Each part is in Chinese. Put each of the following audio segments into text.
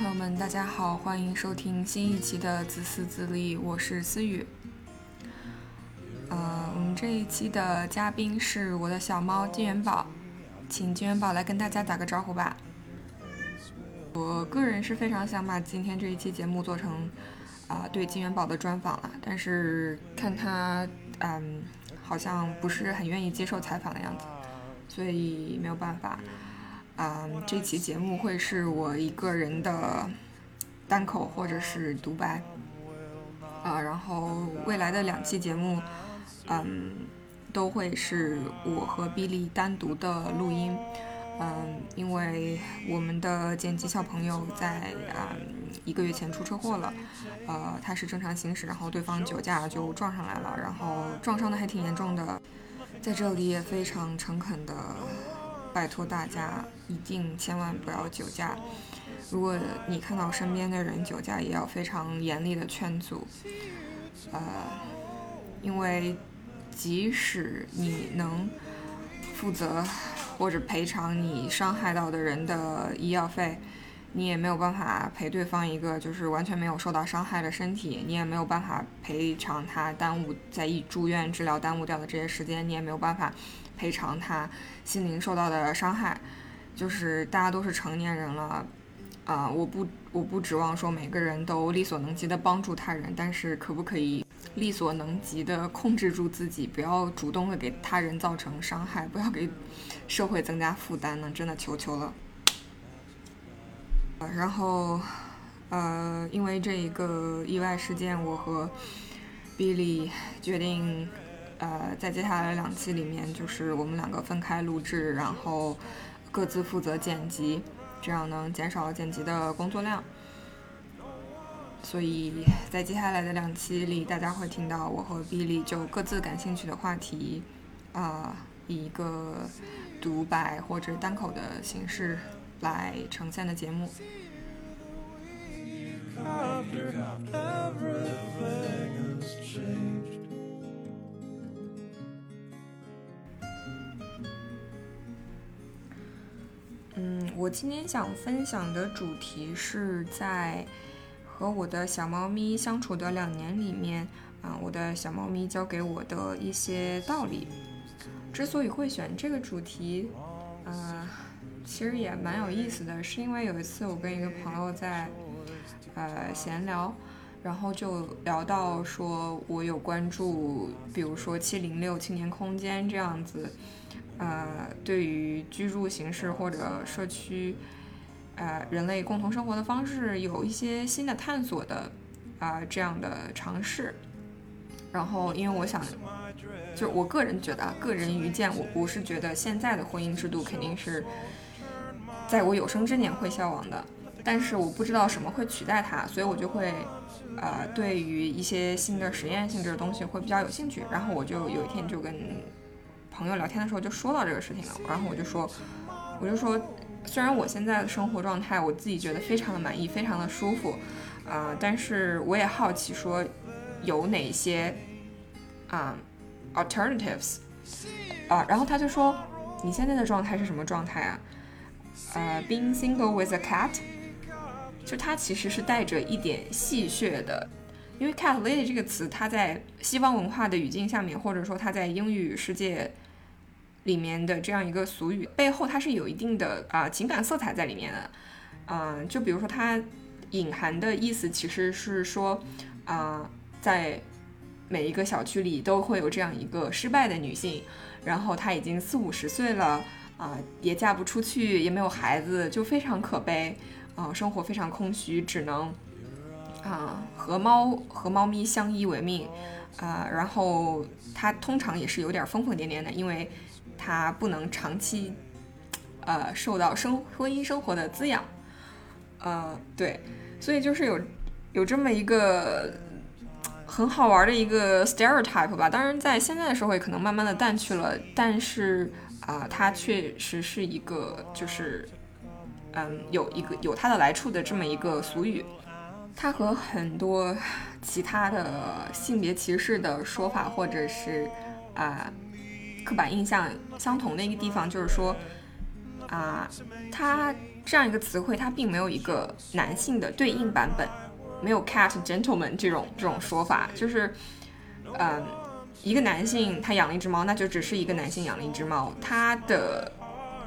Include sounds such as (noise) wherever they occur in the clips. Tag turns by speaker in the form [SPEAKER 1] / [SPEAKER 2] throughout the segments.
[SPEAKER 1] 朋友们，大家好，欢迎收听新一期的自私自利，我是思雨。呃，我们这一期的嘉宾是我的小猫金元宝，请金元宝来跟大家打个招呼吧。我个人是非常想把今天这一期节目做成啊对金元宝的专访了，但是看他嗯好像不是很愿意接受采访的样子，所以没有办法。嗯，这期节目会是我一个人的单口或者是独白，啊，然后未来的两期节目，嗯，都会是我和比利单独的录音，嗯，因为我们的剪辑小朋友在啊一个月前出车祸了，呃，他是正常行驶，然后对方酒驾就撞上来了，然后撞伤的还挺严重的，在这里也非常诚恳的。拜托大家一定千万不要酒驾。如果你看到身边的人酒驾，也要非常严厉的劝阻。呃，因为即使你能负责或者赔偿你伤害到的人的医药费，你也没有办法赔对方一个就是完全没有受到伤害的身体，你也没有办法赔偿他耽误在医住院治疗耽误掉的这些时间，你也没有办法。赔偿他心灵受到的伤害，就是大家都是成年人了，啊，我不我不指望说每个人都力所能及的帮助他人，但是可不可以力所能及的控制住自己，不要主动的给他人造成伤害，不要给社会增加负担呢？真的求求了。呃然后，呃，因为这一个意外事件，我和 Billy 决定。呃，在接下来两期里面，就是我们两个分开录制，然后各自负责剪辑，这样能减少剪辑的工作量。所以在接下来的两期里，大家会听到我和 Billy 就各自感兴趣的话题，啊，以一个独白或者单口的形式来呈现的节目。嗯，我今天想分享的主题是在和我的小猫咪相处的两年里面，啊，我的小猫咪教给我的一些道理。之所以会选这个主题，呃，其实也蛮有意思的，是因为有一次我跟一个朋友在呃闲聊，然后就聊到说我有关注，比如说七零六青年空间这样子。呃，对于居住形式或者社区，呃，人类共同生活的方式有一些新的探索的啊这样的尝试。然后，因为我想，就我个人觉得，个人愚见，我不是觉得现在的婚姻制度肯定是在我有生之年会消亡的，但是我不知道什么会取代它，所以我就会呃，对于一些新的实验性质的东西会比较有兴趣。然后我就有一天就跟。朋友聊天的时候就说到这个事情了，然后我就说，我就说，虽然我现在的生活状态我自己觉得非常的满意，非常的舒服，啊，但是我也好奇说，有哪些啊 alternatives 啊，然后他就说，你现在的状态是什么状态啊？呃，being single with a cat，就它其实是带着一点戏谑的，因为 cat lady 这个词，它在西方文化的语境下面，或者说它在英语世界。里面的这样一个俗语背后，它是有一定的啊情感色彩在里面的，嗯，就比如说它隐含的意思其实是说，啊，在每一个小区里都会有这样一个失败的女性，然后她已经四五十岁了，啊，也嫁不出去，也没有孩子，就非常可悲，啊，生活非常空虚，只能啊和猫和猫咪相依为命，啊，然后她通常也是有点疯疯癫癫的，因为。他不能长期，呃，受到生婚姻生活的滋养，呃，对，所以就是有有这么一个很好玩的一个 stereotype 吧。当然，在现在的社会可能慢慢的淡去了，但是啊，它确实是一个就是嗯，有一个有它的来处的这么一个俗语。它和很多其他的性别歧视的说法，或者是啊。刻板印象相同的一个地方就是说，啊，它这样一个词汇，它并没有一个男性的对应版本，没有 cat gentleman 这种这种说法，就是，嗯，一个男性他养了一只猫，那就只是一个男性养了一只猫，他的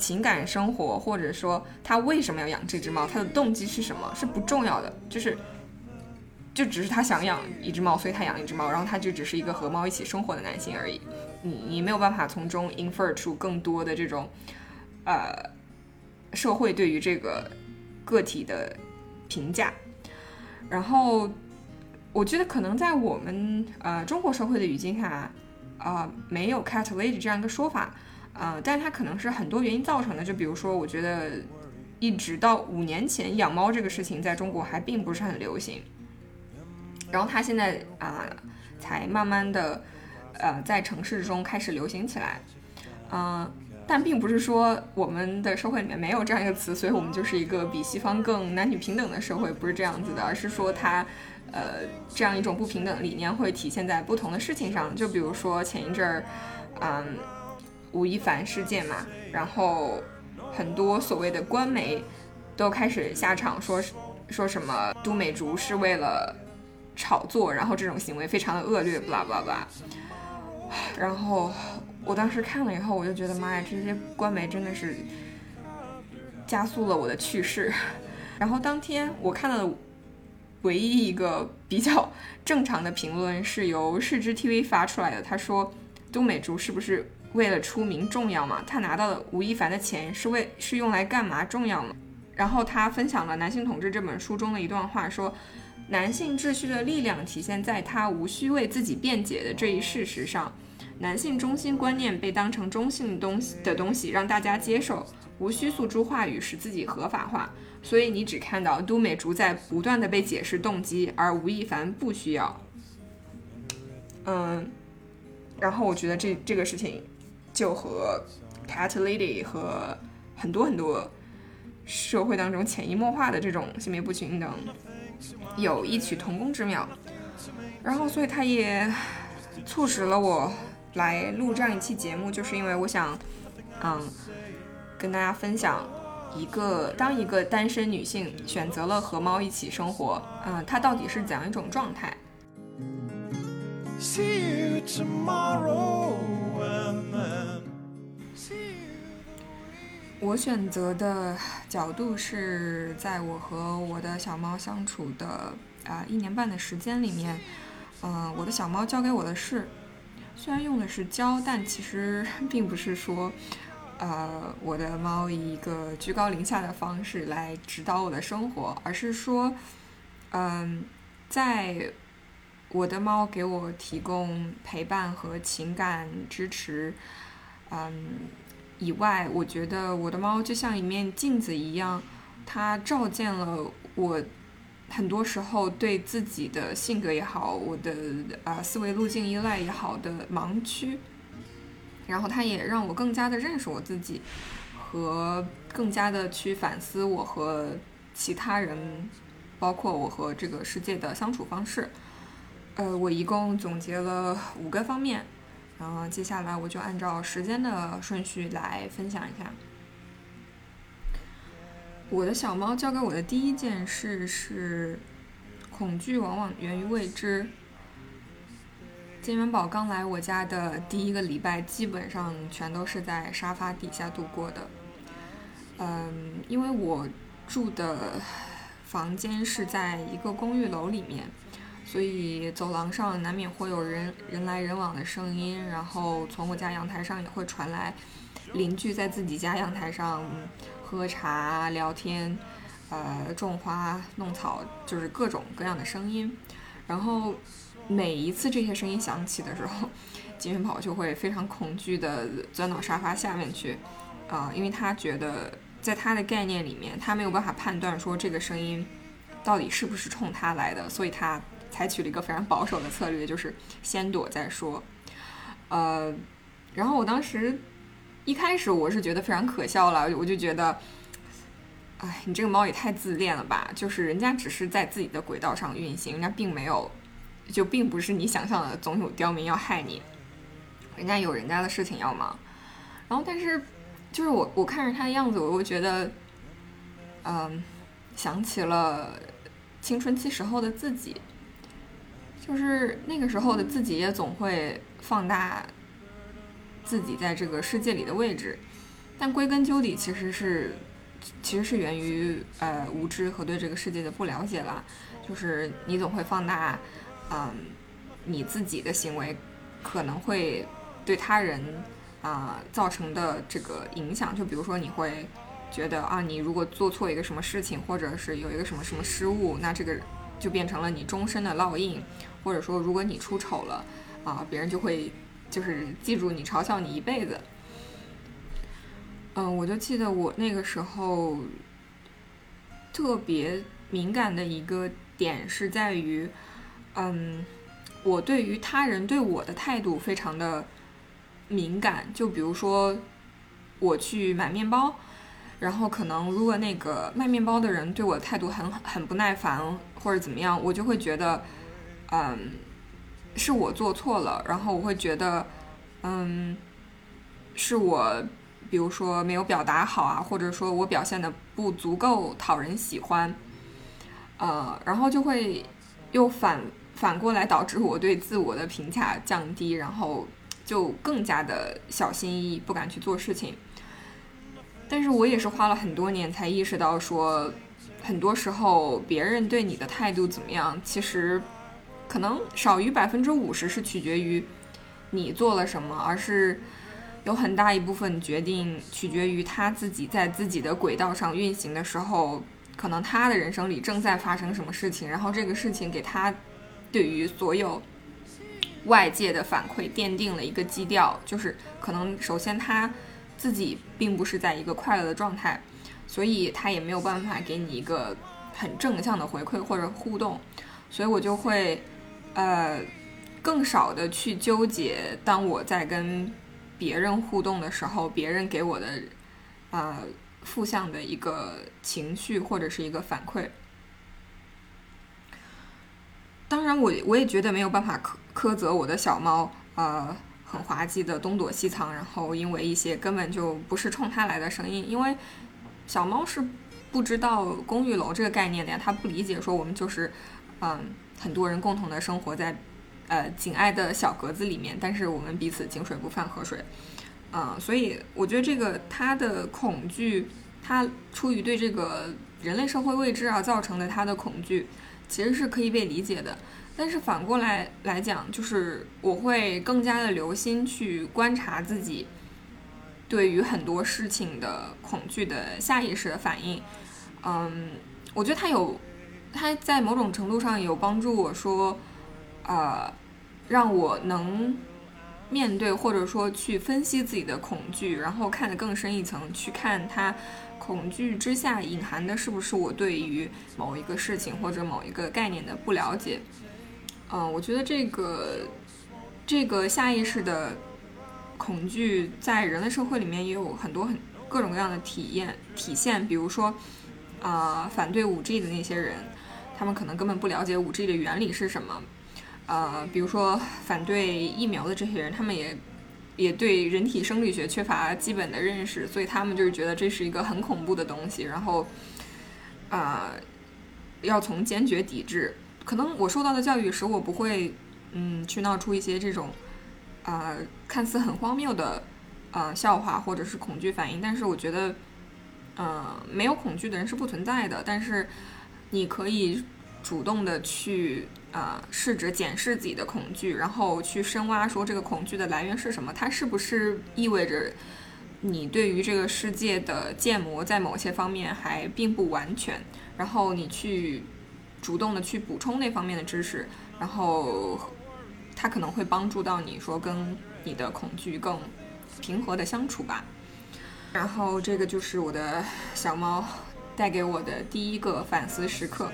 [SPEAKER 1] 情感生活或者说他为什么要养这只猫，他的动机是什么是不重要的，就是。就只是他想养一只猫，所以他养一只猫，然后他就只是一个和猫一起生活的男性而已。你你没有办法从中 infer 出更多的这种，呃，社会对于这个个体的评价。然后我觉得可能在我们呃中国社会的语境下，啊，没有 cat lady 这样一个说法，啊，但是它可能是很多原因造成的。就比如说，我觉得一直到五年前，养猫这个事情在中国还并不是很流行。然后它现在啊，才慢慢的，呃，在城市中开始流行起来，嗯，但并不是说我们的社会里面没有这样一个词，所以我们就是一个比西方更男女平等的社会，不是这样子的，而是说它，呃，这样一种不平等理念会体现在不同的事情上，就比如说前一阵儿，嗯，吴亦凡事件嘛，然后很多所谓的官媒都开始下场说说什么都美竹是为了。炒作，然后这种行为非常的恶劣，巴拉巴拉。然后我当时看了以后，我就觉得妈呀，这些官媒真的是加速了我的去世。然后当天我看到的唯一一个比较正常的评论是由视之 TV 发出来的，他说都美竹是不是为了出名重要吗？他拿到的吴亦凡的钱是为是用来干嘛重要吗？然后他分享了《男性统治》这本书中的一段话，说。男性秩序的力量体现在他无需为自己辩解的这一事实上，男性中心观念被当成中性东西的东西让大家接受，无需诉诸话语使自己合法化。所以你只看到都美竹在不断的被解释动机，而吴亦凡不需要。嗯，然后我觉得这这个事情就和 cat lady 和很多很多社会当中潜移默化的这种性别不均等。有异曲同工之妙，然后所以它也促使了我来录这样一期节目，就是因为我想，嗯，跟大家分享一个当一个单身女性选择了和猫一起生活，嗯，它到底是怎样一种状态？See you tomorrow.。我选择的角度是在我和我的小猫相处的啊一年半的时间里面，嗯，我的小猫教给我的是，虽然用的是教，但其实 (laughs) 并不是说，呃，我的猫以一个居高临下的方式来指导我的生活，而是说，嗯，在我的猫给我提供陪伴和情感支持，嗯。以外，我觉得我的猫就像一面镜子一样，它照见了我很多时候对自己的性格也好，我的啊思维路径依赖也好的盲区，然后它也让我更加的认识我自己，和更加的去反思我和其他人，包括我和这个世界的相处方式。呃，我一共总结了五个方面。然后接下来我就按照时间的顺序来分享一下。我的小猫教给我的第一件事是，恐惧往往源于未知。金元宝刚来我家的第一个礼拜，基本上全都是在沙发底下度过的。嗯，因为我住的房间是在一个公寓楼里面。所以走廊上难免会有人人来人往的声音，然后从我家阳台上也会传来邻居在自己家阳台上喝茶聊天，呃，种花弄草，就是各种各样的声音。然后每一次这些声音响起的时候，金元宝就会非常恐惧地钻到沙发下面去，啊，因为他觉得在他的概念里面，他没有办法判断说这个声音到底是不是冲他来的，所以他。采取了一个非常保守的策略，就是先躲再说。呃，然后我当时一开始我是觉得非常可笑了，我就觉得，哎，你这个猫也太自恋了吧！就是人家只是在自己的轨道上运行，人家并没有，就并不是你想象的总有刁民要害你，人家有人家的事情要忙。然后，但是就是我我看着他的样子，我又觉得，嗯，想起了青春期时候的自己，就是那个时候的自己也总会放大自己在这个世界里的位置，但归根究底其实是其实是源于呃无知和对这个世界的不了解啦，就是你总会放大嗯你自己的行为可能会对他人啊造成的这个影响，就比如说你会。觉得啊，你如果做错一个什么事情，或者是有一个什么什么失误，那这个就变成了你终身的烙印。或者说，如果你出丑了，啊，别人就会就是记住你，嘲笑你一辈子。嗯，我就记得我那个时候特别敏感的一个点是在于，嗯，我对于他人对我的态度非常的敏感。就比如说，我去买面包。然后可能，如果那个卖面包的人对我态度很很不耐烦，或者怎么样，我就会觉得，嗯，是我做错了。然后我会觉得，嗯，是我，比如说没有表达好啊，或者说我表现的不足够讨人喜欢，呃，然后就会又反反过来导致我对自我的评价降低，然后就更加的小心翼翼，不敢去做事情。但是我也是花了很多年才意识到，说很多时候别人对你的态度怎么样，其实可能少于百分之五十是取决于你做了什么，而是有很大一部分决定取决于他自己在自己的轨道上运行的时候，可能他的人生里正在发生什么事情，然后这个事情给他对于所有外界的反馈奠定了一个基调，就是可能首先他。自己并不是在一个快乐的状态，所以他也没有办法给你一个很正向的回馈或者互动，所以我就会，呃，更少的去纠结。当我在跟别人互动的时候，别人给我的，呃，负向的一个情绪或者是一个反馈。当然，我我也觉得没有办法苛苛责我的小猫，呃。很滑稽的东躲西藏，然后因为一些根本就不是冲它来的声音，因为小猫是不知道公寓楼这个概念的呀，它不理解说我们就是，嗯，很多人共同的生活在，呃，紧挨的小格子里面，但是我们彼此井水不犯河水，嗯，所以我觉得这个他的恐惧，他出于对这个人类社会未知而造成的他的恐惧，其实是可以被理解的。但是反过来来讲，就是我会更加的留心去观察自己对于很多事情的恐惧的下意识的反应。嗯，我觉得它有，它在某种程度上有帮助我说，呃，让我能面对或者说去分析自己的恐惧，然后看得更深一层，去看它恐惧之下隐含的是不是我对于某一个事情或者某一个概念的不了解。嗯，我觉得这个这个下意识的恐惧在人类社会里面也有很多很各种各样的体验体现。比如说，啊，反对五 G 的那些人，他们可能根本不了解五 G 的原理是什么。呃，比如说反对疫苗的这些人，他们也也对人体生理学缺乏基本的认识，所以他们就是觉得这是一个很恐怖的东西，然后啊，要从坚决抵制。可能我受到的教育使我不会，嗯，去闹出一些这种，呃，看似很荒谬的，呃，笑话或者是恐惧反应。但是我觉得，呃，没有恐惧的人是不存在的。但是你可以主动的去，呃，试着检视自己的恐惧，然后去深挖，说这个恐惧的来源是什么？它是不是意味着你对于这个世界的建模在某些方面还并不完全？然后你去。主动的去补充那方面的知识，然后它可能会帮助到你说跟你的恐惧更平和的相处吧。然后这个就是我的小猫带给我的第一个反思时刻。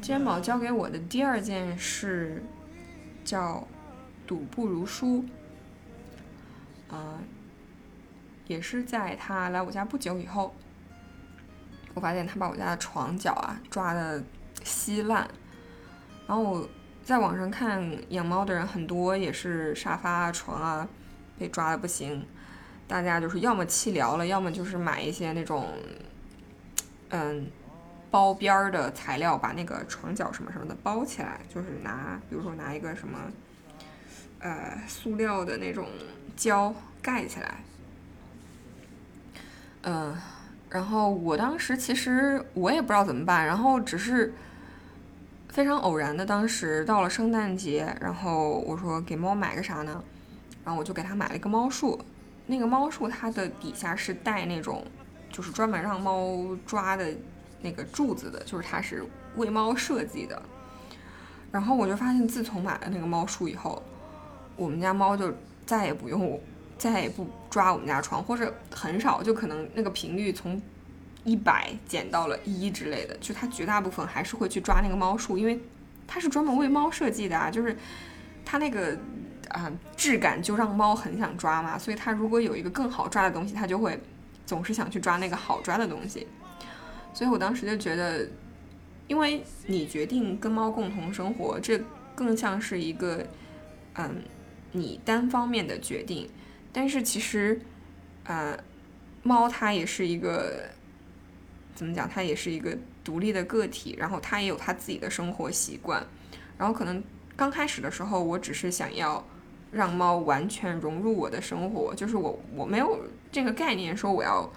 [SPEAKER 1] 肩膀教给我的第二件事。叫赌不如输，啊，也是在他来我家不久以后，我发现他把我家的床脚啊抓的稀烂，然后我在网上看养猫的人很多也是沙发啊、床啊被抓的不行，大家就是要么弃疗了，要么就是买一些那种嗯包边儿的材料，把那个床脚什么什么的包起来，就是拿比如说拿一个什么呃塑料的那种胶盖起来。嗯，然后我当时其实我也不知道怎么办，然后只是非常偶然的，当时到了圣诞节，然后我说给猫买个啥呢？然后我就给它买了一个猫树，那个猫树它的底下是带那种就是专门让猫抓的那个柱子的，就是它是为猫设计的。然后我就发现，自从买了那个猫树以后，我们家猫就再也不用。再也不抓我们家床，或者很少，就可能那个频率从一百减到了一之类的。就它绝大部分还是会去抓那个猫树，因为它是专门为猫设计的啊，就是它那个啊质感就让猫很想抓嘛。所以它如果有一个更好抓的东西，它就会总是想去抓那个好抓的东西。所以我当时就觉得，因为你决定跟猫共同生活，这更像是一个嗯你单方面的决定。但是其实，呃，猫它也是一个怎么讲？它也是一个独立的个体，然后它也有它自己的生活习惯。然后可能刚开始的时候，我只是想要让猫完全融入我的生活，就是我我没有这个概念说我要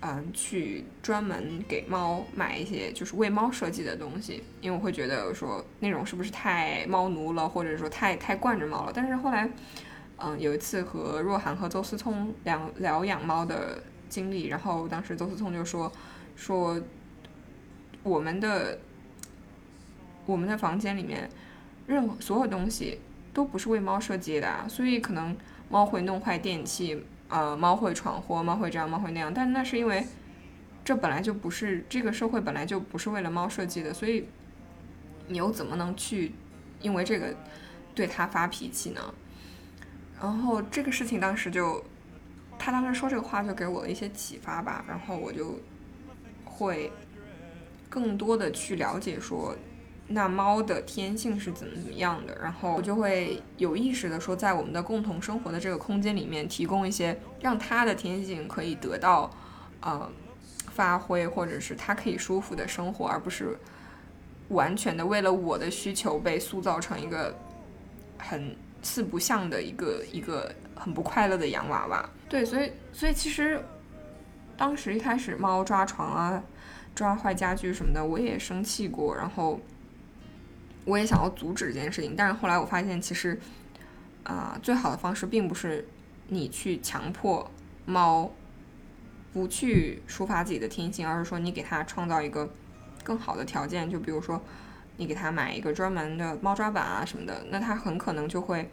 [SPEAKER 1] 嗯去专门给猫买一些就是为猫设计的东西，因为我会觉得说那种是不是太猫奴了，或者说太太惯着猫了。但是后来。嗯，有一次和若涵和邹思聪聊聊养猫的经历，然后当时邹思聪就说说我们的我们的房间里面任何所有东西都不是为猫设计的，所以可能猫会弄坏电器，呃，猫会闯祸，猫会这样，猫会那样，但那是因为这本来就不是这个社会本来就不是为了猫设计的，所以你又怎么能去因为这个对它发脾气呢？然后这个事情当时就，他当时说这个话就给我了一些启发吧，然后我就会更多的去了解说，那猫的天性是怎么怎么样的，然后我就会有意识的说，在我们的共同生活的这个空间里面，提供一些让它的天性可以得到呃发挥，或者是它可以舒服的生活，而不是完全的为了我的需求被塑造成一个很。四不像的一个一个很不快乐的洋娃娃，对，所以所以其实当时一开始猫抓床啊，抓坏家具什么的，我也生气过，然后我也想要阻止这件事情，但是后来我发现，其实啊，最好的方式并不是你去强迫猫不去抒发自己的天性，而是说你给它创造一个更好的条件，就比如说。你给它买一个专门的猫抓板啊什么的，那它很可能就会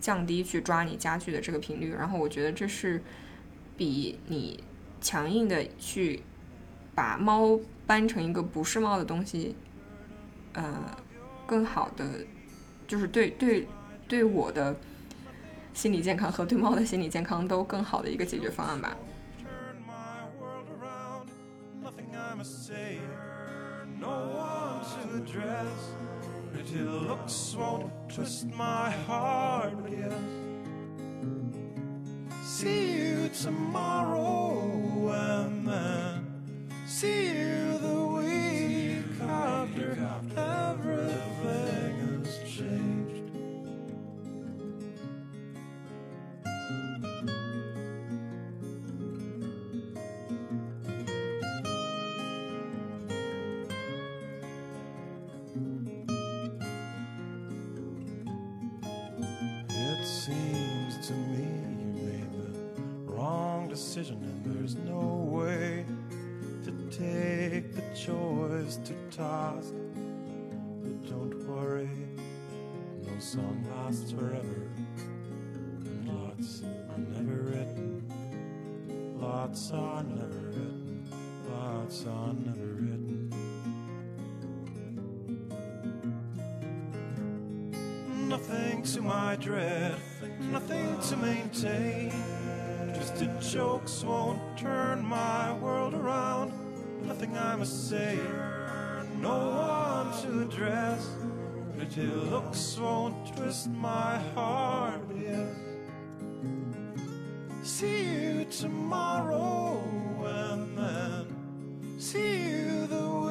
[SPEAKER 1] 降低去抓你家具的这个频率。然后我觉得这是比你强硬的去把猫搬成一个不是猫的东西，呃，更好的，就是对对对我的心理健康和对猫的心理健康都更好的一个解决方案吧。nothing i'm a say dress. Pretty looks won't twist my heart, but yes. See you tomorrow and then see you decision, and there's no way to take the choice to task. But don't worry, no song lasts forever, and lots are never written. Lots are never written. Lots are never written. Nothing to my dread, nothing to maintain twisted jokes won't turn my world around. Nothing I must say, no one to address.
[SPEAKER 2] Pretty looks won't twist my heart, yes. See you tomorrow and then see you the